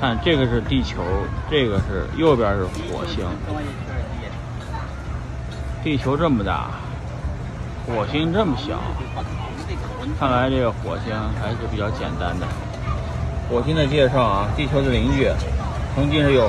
看这个是地球这个是右边是火星。地球这么大火星这么小看来这个火星还是比较简单的。火星的介绍啊地球的邻居曾经是有